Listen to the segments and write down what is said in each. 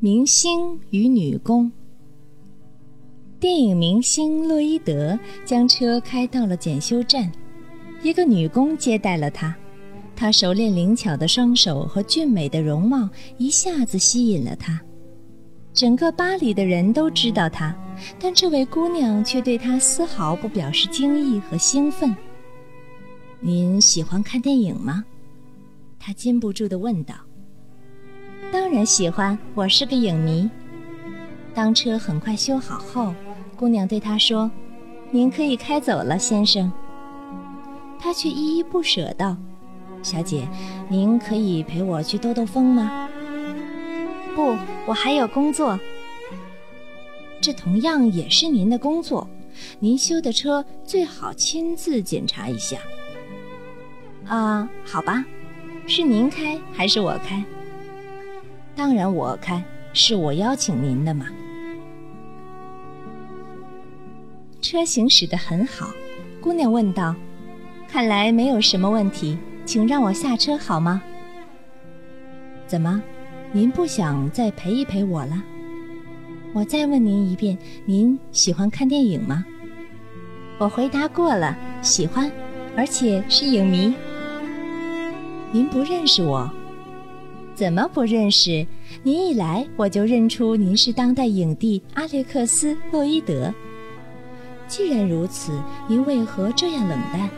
明星与女工。电影明星洛伊德将车开到了检修站，一个女工接待了他。她熟练灵巧的双手和俊美的容貌一下子吸引了他。整个巴黎的人都知道她，但这位姑娘却对他丝毫不表示惊异和兴奋。您喜欢看电影吗？他禁不住地问道。当然喜欢，我是个影迷。当车很快修好后，姑娘对他说：“您可以开走了，先生。”他却依依不舍道：“小姐，您可以陪我去兜兜风吗？”“不，我还有工作。”“这同样也是您的工作，您修的车最好亲自检查一下。”“啊，好吧，是您开还是我开？”当然我开，是我邀请您的嘛。车行驶得很好，姑娘问道：“看来没有什么问题，请让我下车好吗？”怎么，您不想再陪一陪我了？我再问您一遍，您喜欢看电影吗？我回答过了，喜欢，而且是影迷。您不认识我。怎么不认识？您一来我就认出您是当代影帝阿列克斯·洛伊德。既然如此，您为何这样冷淡？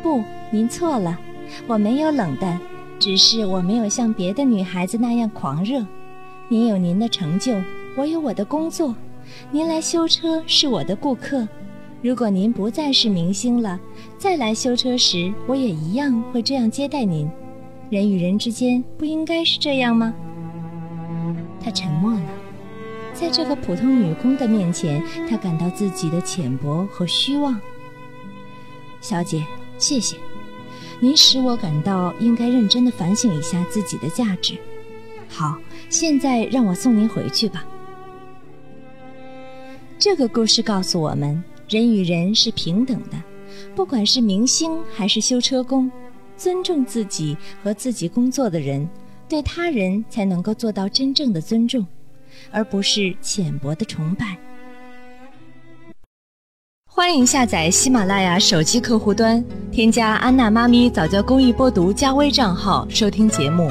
不，您错了，我没有冷淡，只是我没有像别的女孩子那样狂热。您有您的成就，我有我的工作。您来修车是我的顾客，如果您不再是明星了，再来修车时，我也一样会这样接待您。人与人之间不应该是这样吗？他沉默了，在这个普通女工的面前，他感到自己的浅薄和虚妄。小姐，谢谢，您使我感到应该认真的反省一下自己的价值。好，现在让我送您回去吧。这个故事告诉我们，人与人是平等的，不管是明星还是修车工。尊重自己和自己工作的人，对他人才能够做到真正的尊重，而不是浅薄的崇拜。欢迎下载喜马拉雅手机客户端，添加安娜妈咪早教公益播读加微账号收听节目。